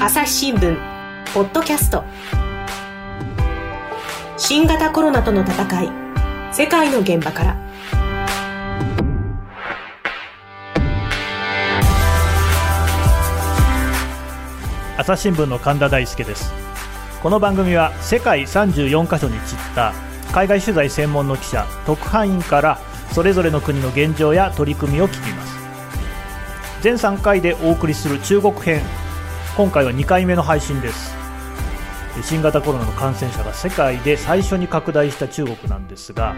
朝日新聞ポッドキャスト。新型コロナとの戦い。世界の現場から。朝日新聞の神田大輔です。この番組は世界34カ所に散った海外取材専門の記者特派員からそれぞれの国の現状や取り組みを聞きます。全3回でお送りする中国編。今回は2回目の配信です新型コロナの感染者が世界で最初に拡大した中国なんですが、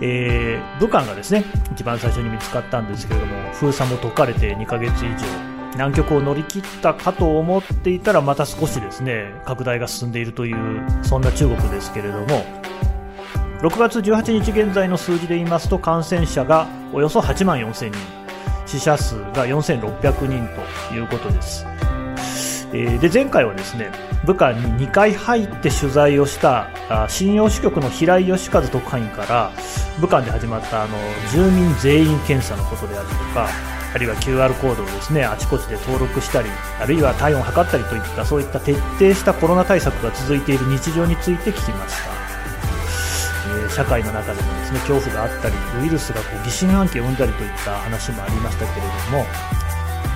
えー、武漢がですね一番最初に見つかったんですけれども封鎖も解かれて2ヶ月以上南極を乗り切ったかと思っていたらまた少しですね拡大が進んでいるというそんな中国ですけれども6月18日現在の数字で言いますと感染者がおよそ8万4000人死者数が4600人ということです。えで前回はですね武漢に2回入って取材をした信用支局の平井義和特派員から武漢で始まったあの住民全員検査のことであるとかあるいは QR コードをですねあちこちで登録したりあるいは体温を測ったりといったそういった徹底したコロナ対策が続いている日常について聞きました、えー、社会の中でもですね恐怖があったりウイルスがこう疑心暗鬼を生んだりといった話もありましたけれども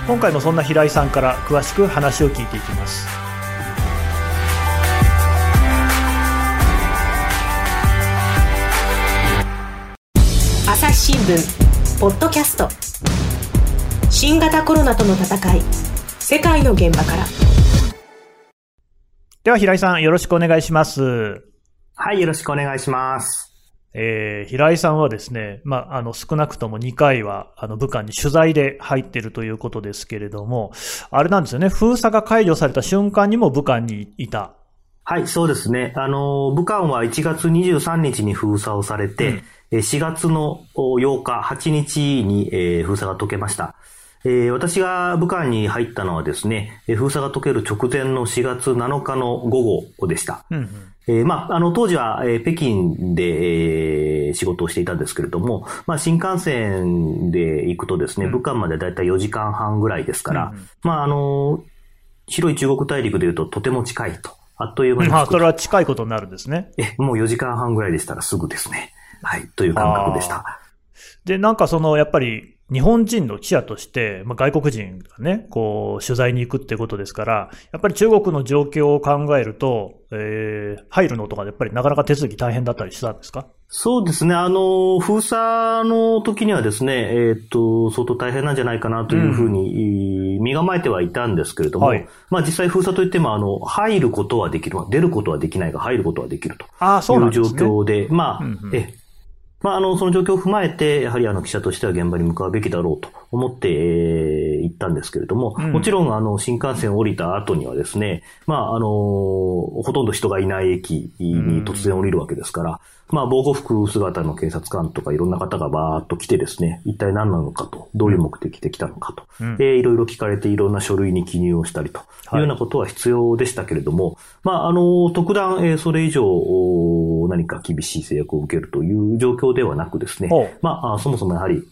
今回もそんな平井さんから詳しく話を聞いていきます。朝日新聞ポッドキャスト。新型コロナとの戦い。世界の現場から。では平井さんよろしくお願いします。はいよろしくお願いしますえー、平井さんはですね、まあ、あの、少なくとも2回は、あの、武漢に取材で入っているということですけれども、あれなんですよね、封鎖が解除された瞬間にも武漢にいた。はい、そうですね。あの、武漢は1月23日に封鎖をされて、うん、4月の8日、8日に、えー、封鎖が解けました。えー、私が武漢に入ったのはですね、封鎖が解ける直前の4月7日の午後でした。うんうんえー、まあ、あの、当時は、えー、北京で、えー、仕事をしていたんですけれども、まあ、新幹線で行くとですね、武漢までだいたい4時間半ぐらいですから、うん、まあ、あの、広い中国大陸でいうととても近いと。あっという間に。まあ、それは近いことになるんですね。え、もう4時間半ぐらいでしたらすぐですね。はい、という感覚でした。で、なんかその、やっぱり、日本人の記者として、まあ、外国人がね、こう、取材に行くってことですから、やっぱり中国の状況を考えると、えー、入るのとかやっぱりなかなか手続き大変だったりしたんですか？そうですね。あの、封鎖の時にはですね、えっ、と、相当大変なんじゃないかなというふうに、身構えてはいたんですけれども、はい、まあ実際封鎖といっても、あの、入ることはできる、出ることはできないが入ることはできるという状況で、でね、まあ、うんうん、え、まあ、あの、その状況を踏まえて、やはりあの、記者としては現場に向かうべきだろうと思って、えー、行ったんですけれども、うん、もちろん、あの、新幹線を降りた後にはですね、まあ、あの、ほとんど人がいない駅に突然降りるわけですから、まあ、防護服姿の警察官とかいろんな方がバーっと来てですね、一体何なのかと、どういう目的で来たのかと、うん、えー、いろいろ聞かれていろんな書類に記入をしたりとい。うようなことは必要でしたけれども、はい、まあ、あの、特段、えー、それ以上、何か厳しい制約を受けるという状況ではなくですね、まあ、そもそもやはり、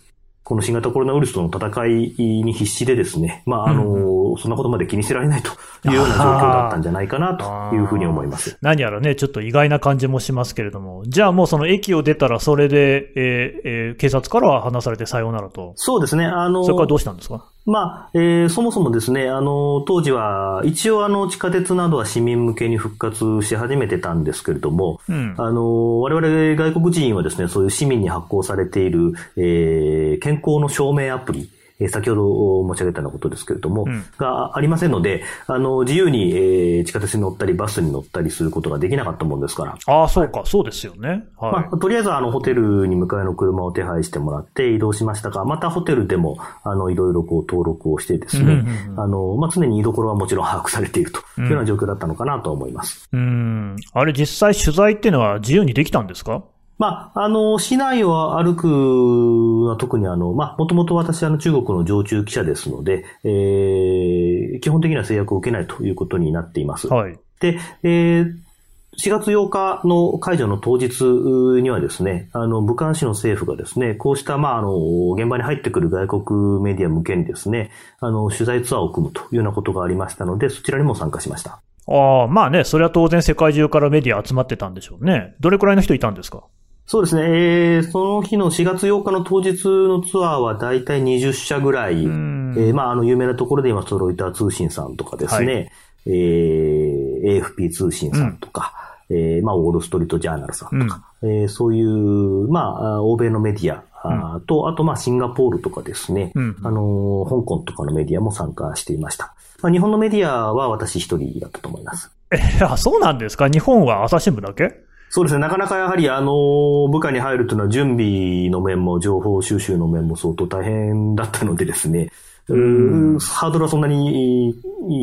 この新型コロナウイルスとの戦いに必死でですね、まあ、あの、うん、そんなことまで気にしてられないというような状況だったんじゃないかなというふうに思います。何やらね、ちょっと意外な感じもしますけれども、じゃあもうその駅を出たらそれで、えーえー、警察からは話されてさようならと。そうですね、あの、それからどうしたんですか？まあ、えー、そもそもですね、あの、当時は、一応あの、地下鉄などは市民向けに復活し始めてたんですけれども、うん、あの、我々外国人はですね、そういう市民に発行されている、えー、健康の証明アプリ、え先ほど申し上げたようなことですけれども、うん、がありませんので、あの、自由に、えー、地下鉄に乗ったり、バスに乗ったりすることができなかったもんですから。ああ、そうか、そうですよね。はい。まあ、とりあえず、あの、ホテルに迎えの車を手配してもらって移動しましたが、またホテルでも、あの、いろいろこう登録をしてですね、うんうんうん、あの、まあ、常に居所はもちろん把握されているというような状況だったのかなと思います。うん。あれ、実際取材っていうのは自由にできたんですか？まあ、あの、市内を歩くのは特にあの、まあ、もともと私あの中国の常駐記者ですので、えー、基本的には制約を受けないということになっています。はい。で、えー、4月8日の解除の当日にはですね、あの、武漢市の政府がですね、こうした、まあ、あの、現場に入ってくる外国メディア向けにですね、あの、取材ツアーを組むというようなことがありましたので、そちらにも参加しました。ああ、まあね、それは当然世界中からメディア集まってたんでしょうね。どれくらいの人いたんですか？そうですね、えー、その日の4月8日の当日のツアーは大体20社ぐらい、えー、まあ、あの、有名なところで今、ロイター通信さんとかですね、はい、えー、AFP 通信さんとか、うん。えー、まあ、ウォールストリートジャーナルさんとか、うん、えー、そういう、まあ、欧米のメディアと、うん、あと、まあ、シンガポールとかですね、うん、あの、香港とかのメディアも参加していました。まあ、日本のメディアは私一人だったと思います。え、あ、そうなんですか？日本は朝日新聞だけ？そうですね。なかなかやはり、あの、部下に入るというのは準備の面も情報収集の面も相当大変だったのでですね、うんハードルはそんなに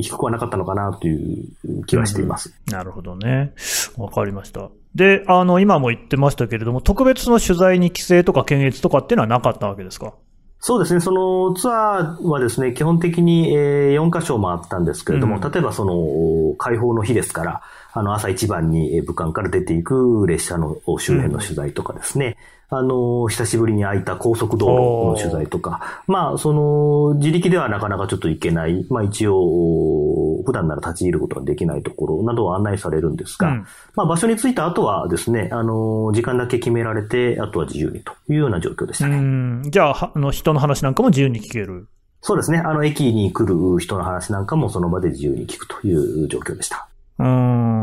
低くはなかったのかなという気はしています。なるほどね。わかりました。で、あの、今も言ってましたけれども、特別の取材に規制とか検閲とかっていうのはなかったわけですか？そうですね。そのツアーはですね、基本的に4カ所回ったんですけれども、うん、例えばその開放の日ですから、あの朝一番に武漢から出ていく列車の周辺の取材とかですね、あの、久しぶりに空いた高速道路の取材とか、まあ、その、自力ではなかなかちょっと行けない、まあ一応、普段なら立ち入ることができないところなどを案内されるんですが、うん、まあ場所に着いた後はですね、あの、時間だけ決められて、あとは自由にというような状況でしたね。じゃあ、あの、人の話なんかも自由に聞ける。そうですね。あの、駅に来る人の話なんかもその場で自由に聞くという状況でした。うん。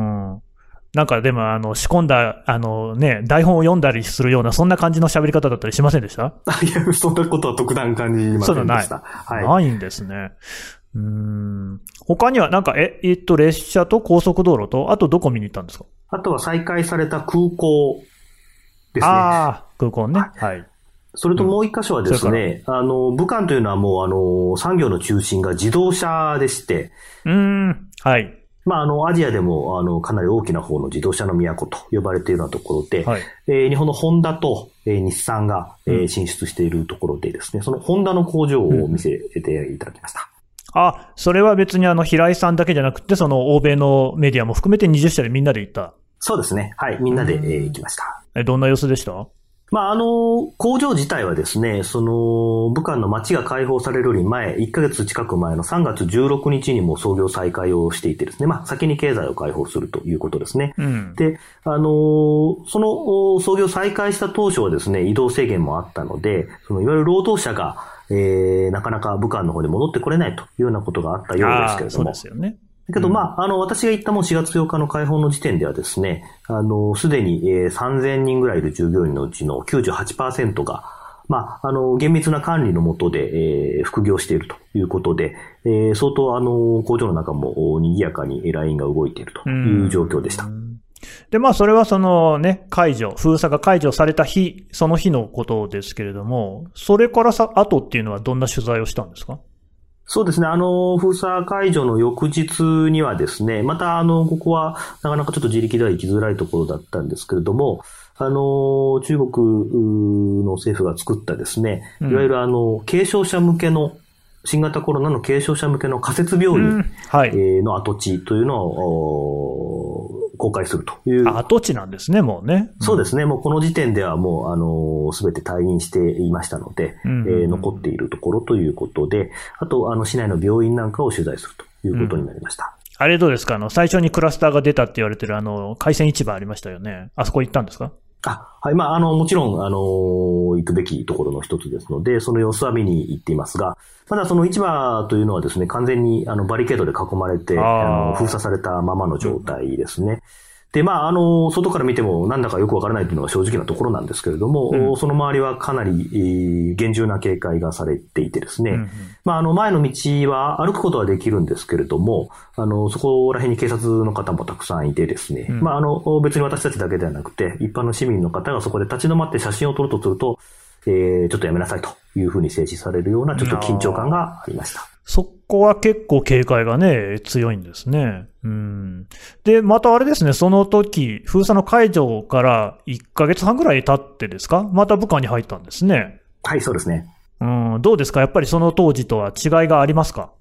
なんかでも、あの、仕込んだ、あのね、台本を読んだりするような、そんな感じの喋り方だったりしませんでした？いや、そんなことは特段感じませんでした。ない。はい、ないんですね。うん。他には、なんか、え、えっと、列車と高速道路と、あとどこ見に行ったんですか？あとは再開された空港ですね。ああ、空港ね。はい。それともう一箇所はですね、うん、あの、武漢というのはもう、あの、産業の中心が自動車でして。うん、はい。まあ、あの、アジアでも、あの、かなり大きな方の自動車の都と呼ばれているようなところで、はい、えー、日本のホンダと、えー、日産が、えー、進出しているところでですね、そのホンダの工場を見せていただきました。うん、あ、それは別にあの、平井さんだけじゃなくて、その、欧米のメディアも含めて20社でみんなで行ったそうですね。はい。みんなで、えー、行きました。え、どんな様子でした？まあ、あの、工場自体はですね、その、武漢の街が開放されるより前、1ヶ月近く前の3月16日にも創業再開をしていてですね、まあ、先に経済を開放するということですね。うん、で、あの、その創業再開した当初はですね、移動制限もあったので、そのいわゆる労働者が、えー、なかなか武漢の方に戻ってこれないというようなことがあったようですけれども。そうですよね。だけど、まあ、あの、私が行ったも4月8日の開放の時点ではですね、あの、すでに、えー、3000人ぐらいいる従業員のうちの98%が、まあ、あの、厳密な管理のもとで、えー、副業しているということで、えー、相当、あの、工場の中も賑やかにラインが動いているという状況でした。で、まあ、それはそのね、解除、封鎖が解除された日、その日のことですけれども、それからさ、後っていうのはどんな取材をしたんですか？そうですね。あの、封鎖解除の翌日にはですね、また、あの、ここは、なかなかちょっと自力では行きづらいところだったんですけれども、あの、中国の政府が作ったですね、いわゆるあの、軽症者向けの新型コロナの軽症者向けの仮設病院の跡地というのを公開するという。跡地なんですね、もうね。そうですね。もうこの時点ではもう、あの、すべて退院していましたので、えー、残っているところということで、あと、あの、市内の病院なんかを取材するということになりました。うん、あれどうですか？あの、最初にクラスターが出たって言われてるあの、海鮮市場ありましたよね。あそこ行ったんですか？あ、はい。まあ、あの、もちろん、あの、行くべきところの一つですので、その様子は見に行っていますが、まだその市場というのはですね、完全にあのバリケードで囲まれて、あの封鎖されたままの状態ですね。で、まあ、あの、外から見てもなんだかよくわからないというのが正直なところなんですけれども、うん、その周りはかなり、えー、厳重な警戒がされていてですね、うんうん、まあ、あの、前の道は歩くことはできるんですけれども、あの、そこら辺に警察の方もたくさんいてですね、うん、まあ、あの、別に私たちだけではなくて、一般の市民の方がそこで立ち止まって写真を撮るとすると、えー、ちょっとやめなさいというふうに制止されるような、ちょっと緊張感がありました。そこは結構警戒がね、強いんですね。うん。で、またあれですね、その時、封鎖の解除から1ヶ月半ぐらい経ってですか？また部下に入ったんですね。はい、そうですね。うん、どうですか？やっぱりその当時とは違いがありますか？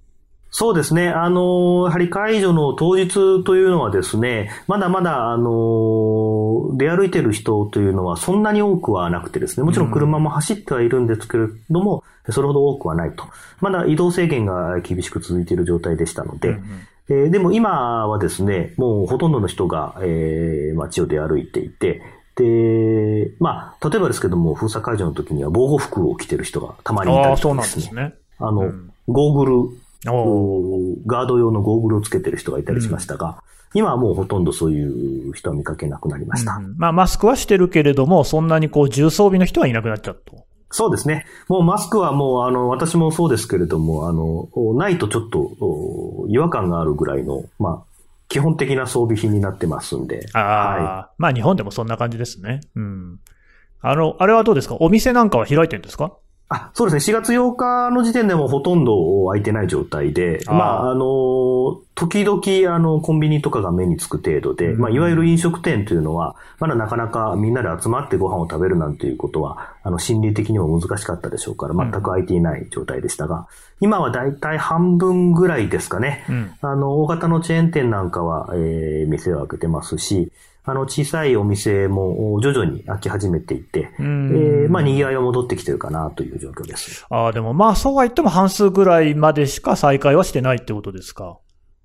そうですね。あの、やはり解除の当日というのはですね、まだまだ、あの、出歩いてる人というのはそんなに多くはなくてですね、もちろん車も走ってはいるんですけれども、うん、それほど多くはないと。まだ移動制限が厳しく続いている状態でしたので、うんうんえー、でも今はですね、もうほとんどの人が、えー、街を出歩いていて、で、まあ、例えばですけども、封鎖解除の時には防護服を着てる人がたまにいたりとかですね。あね。あの、うん、ゴーグルガード用のゴーグルをつけてる人がいたりしましたが、うん、今はもうほとんどそういう人は見かけなくなりました。うん、まあ、マスクはしてるけれども、そんなにこう、重装備の人はいなくなっちゃったと。そうですね。もうマスクはもう、あの、私もそうですけれども、あの、ないとちょっと、違和感があるぐらいの、まあ、基本的な装備品になってますんで。ああ、はい、まあ日本でもそんな感じですね。うん。あの、あれはどうですか？お店なんかは開いてるんですか？あ、そうですね。4月8日の時点でもほとんど空いてない状態で、あまあ、あの、時々、あの、コンビニとかが目につく程度で、うん、まあ、いわゆる飲食店というのは、まだなかなかみんなで集まってご飯を食べるなんていうことは、あの、心理的にも難しかったでしょうから、全く空いていない状態でしたが、うん、今はだいたい半分ぐらいですかね。うん、あの、大型のチェーン店なんかは、えー、店を開けてますし、あの、小さいお店も徐々に開き始めていて、えー、まあ、賑わいは戻ってきてるかなという状況です。ああ、でもまあ、そうは言っても半数ぐらいまでしか再開はしてないってことですか？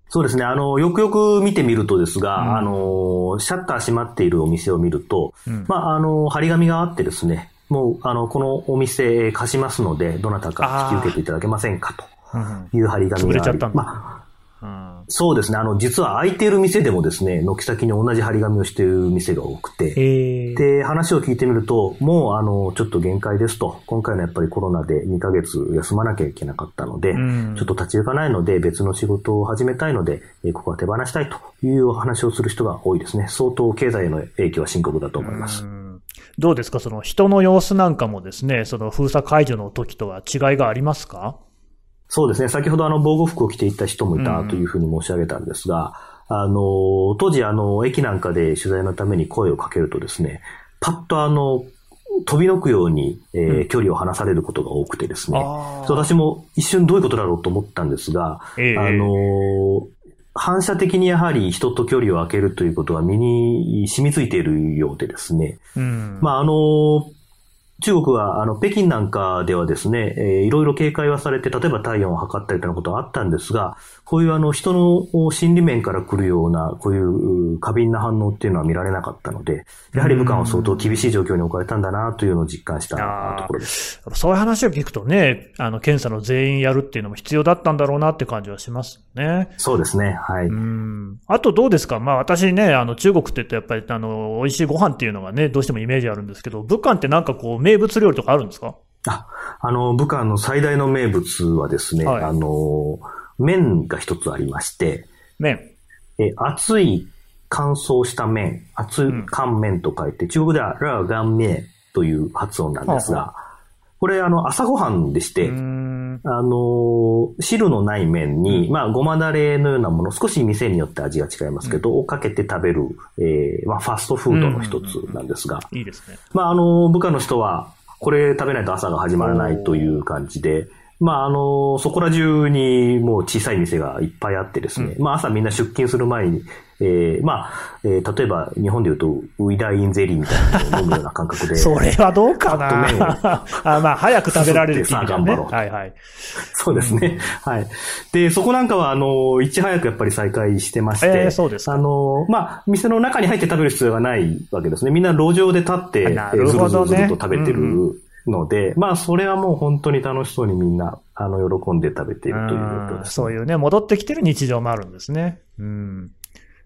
そうですね。あの、よくよく見てみるとですが、うん、あの、シャッター閉まっているお店を見ると、うん、まあ、あの、張り紙があってですね、もう、あの、このお店貸しますので、どなたか引き受けていただけませんかという張り紙があり、まあ、そうですね。あの、実は空いている店でもですね、軒先に同じ張り紙をしている店が多くて、で、話を聞いてみると、もう、あの、ちょっと限界ですと、今回のやっぱりコロナで2ヶ月休まなきゃいけなかったので、ちょっと立ち行かないので、別の仕事を始めたいので、ここは手放したいという話をする人が多いですね。相当経済への影響は深刻だと思います。どうですか？その人の様子なんかもですね、その封鎖解除の時とは違いがありますか？そうですね。先ほどあの防護服を着ていた人もいたというふうに申し上げたんですが、うん、あの、当時あの、駅なんかで取材のために声をかけるとですね、パッとあの、飛び抜くように、えー、うん、距離を離されることが多くてですね、私も一瞬どういうことだろうと思ったんですが、えー、あの、反射的にやはり人と距離を空けるということは身に染みついているようでですね、うん、まああの、中国は、あの、北京なんかではですね、えー、いろいろ警戒はされて、例えば体温を測ったりということはあったんですが、こういうあの、人の心理面から来るような、こういう過敏な反応っていうのは見られなかったので、やはり武漢は相当厳しい状況に置かれたんだなというのを実感したところです。そういう話を聞くとね、あの、検査の全員やるっていうのも必要だったんだろうなって感じはしますね。そうですね、はい。あとどうですか？まあ私ね、あの、中国って言ってやっぱり、あの、美味しいご飯っていうのがね、どうしてもイメージあるんですけど、武漢ってなんかこう、名物料理とかあるんですか？あ、あの、武漢の最大の名物はですね、はい、あの、麺が一つありまして、麺。え、熱い乾燥した麺、熱い乾麺と書いて、うん、中国ではラーガン麺という発音なんですが、これ、あの、朝ごはんでして、あの、汁のない麺に、うん、まあ、ごまだれのようなもの、少し店によって味が違いますけど、うん、をかけて食べる、えー、まあ、ファストフードの一つなんですが、いいですね。まあ、あの、部下の人は、これ食べないと朝が始まらないという感じで、まあ、あの、そこら中にもう小さい店がいっぱいあってですね、うん、まあ朝みんな出勤する前に、えー、まあ、えー、例えば日本で言うとウイダインゼリーみたいなのを飲むような感覚で。それはどうかなあまあ、早く食べられるってさあ頑張ろう。はいはい。そうですね、うん、はい。で、そこなんかは、あの、いち早くやっぱり再開してまして、えー、そうですあの、まあ、店の中に入って食べる必要がないわけですね。みんな路上で立って、なるほどね、ずるずると食べてる。うんので、まあ、それはもう本当に楽しそうにみんな、あの、喜んで食べているということです、ね、そういうね、戻ってきてる日常もあるんですね。うん。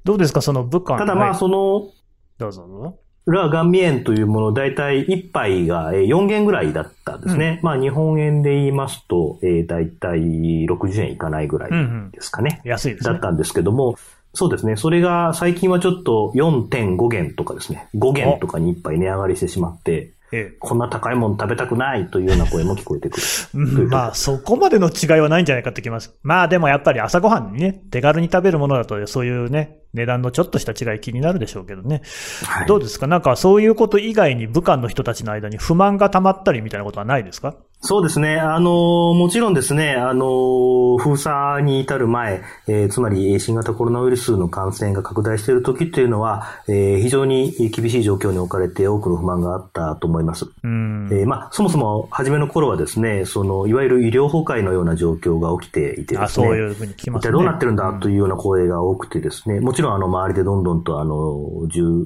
どうですか、その武漢ただまあ、その、どうぞどうぞ。ラーガンミエンというもの、大体1杯が4元ぐらいだったんですね。うん、まあ日本円で言いますと、えー、大体60円いかないぐらいですかね。うんうん、安いですね。だったんですけども、そうですね。それが最近はちょっと4.5元とかですね。5元とかに1杯値上がりしてしまって、ええ、こんな高いもの食べたくないというような声も聞こえてくる。まあ、そこまでの違いはないんじゃないかってきます。まあ、でもやっぱり朝ごはんにね、手軽に食べるものだと、そういうね、値段のちょっとした違い気になるでしょうけどね。はい、どうですか？なんかそういうこと以外に武漢の人たちの間に不満が溜まったりみたいなことはないですか？そうですね。あの、もちろんですね、あの、封鎖に至る前、えー、つまり新型コロナウイルスの感染が拡大している時っていうのは、えー、非常に厳しい状況に置かれて多くの不満があったと思います。うん、えー、まあ、そもそも初めの頃はですね、その、いわゆる医療崩壊のような状況が起きていてですね。あ、そういうふうに聞きますね。一体どうなってるんだというような声が多くてですね、もちろんあの、周りでどんどんとあの、重、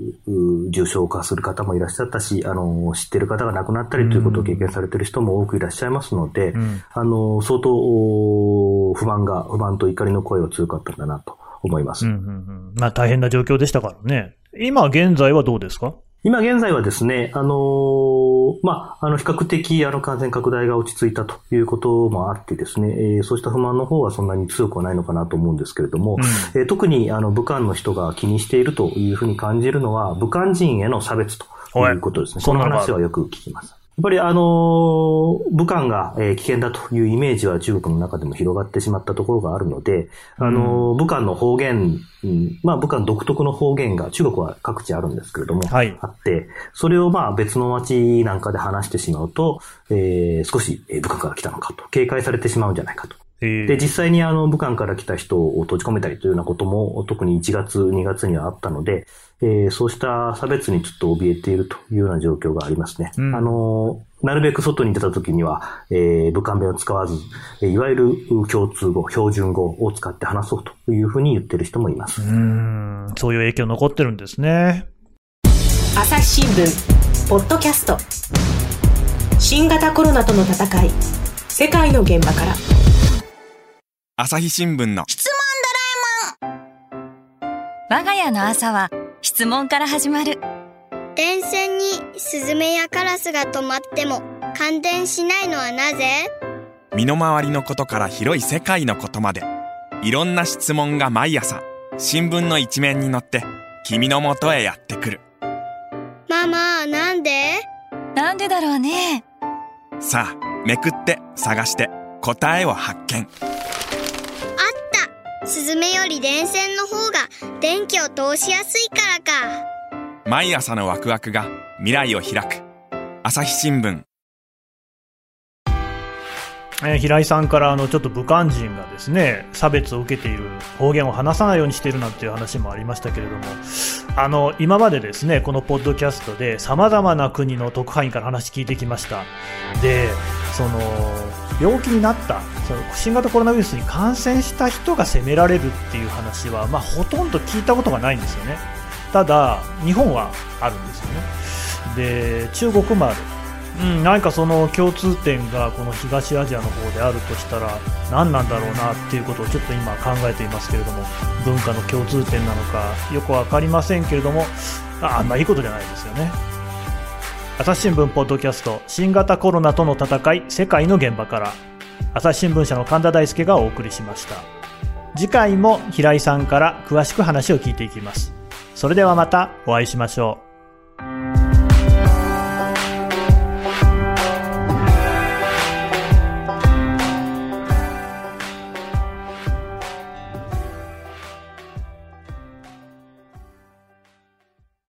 重症化する方もいらっしゃったし、あの、知ってる方が亡くなったりということを経験されている人も多くいらっしゃいますので、うん、あの、相当不満が、不満と怒りの声は強かったんだなと思います。うんうんうん、まあ大変な状況でしたからね。今現在はどうですか？今現在はですね、あのー、まあ、あの、比較的、あの、感染拡大が落ち着いたということもあってですね、えー、そうした不満の方はそんなに強くはないのかなと思うんですけれども、うん、えー、特に、あの、武漢の人が気にしているというふうに感じるのは、武漢人への差別ということですね。その話はよく聞きます。やっぱりあの、武漢が、え危険だというイメージは中国の中でも広がってしまったところがあるので、あの、武漢の方言、うん、まあ武漢独特の方言が中国は各地あるんですけれども、はい、あって、それをまあ別の街なんかで話してしまうと、えー、少し武漢から来たのかと、警戒されてしまうんじゃないかと。で、実際にあの、武漢から来た人を閉じ込めたりというようなことも、特に1月、2月にはあったので、えー、そうした差別にちょっと怯えているというような状況がありますね。うん、あの、なるべく外に出た時には、えー、武漢弁を使わず、いわゆる共通語、標準語を使って話そうというふうに言ってる人もいます。うん、そういう影響残ってるんですね。朝日新聞、ポッドキャスト。新型コロナとの戦い、世界の現場から。朝日新聞の。質問ドラえもん。我が家の朝は質問から始まる。電線にスズメやカラスが止まっても感電しないのはなぜ？身の回りのことから広い世界のことまで。いろんな質問が毎朝新聞の一面に載って君のもとへやってくる。ママなんで？なんでだろうね。さあめくって探して答えを発見スズメより電線の方が電気を通しやすいからか。毎朝のワクワクが未来を開く。朝日新聞。えー、平井さんからあのちょっと武漢人がですね差別を受けている方言を話さないようにしているなんていう話もありましたけれどもあの今までですねこのポッドキャストでさまざまな国の特派員から話聞いてきました。でその病気になったその新型コロナウイルスに感染した人が責められるっていう話は、まあ、ほとんど聞いたことがないんですよね。ただ日本はあるんですよね。で中国もある。うん、何かその共通点がこの東アジアの方であるとしたら何なんだろうなっていうことをちょっと今考えていますけれども文化の共通点なのかよく分かりませんけれどもあんまいいことじゃないですよね。朝日新聞ポッドキャスト新型コロナとの戦い世界の現場から。朝日新聞社の神田大輔がお送りしました。次回も平井さんから詳しく話を聞いていきます。それではまたお会いしましょう。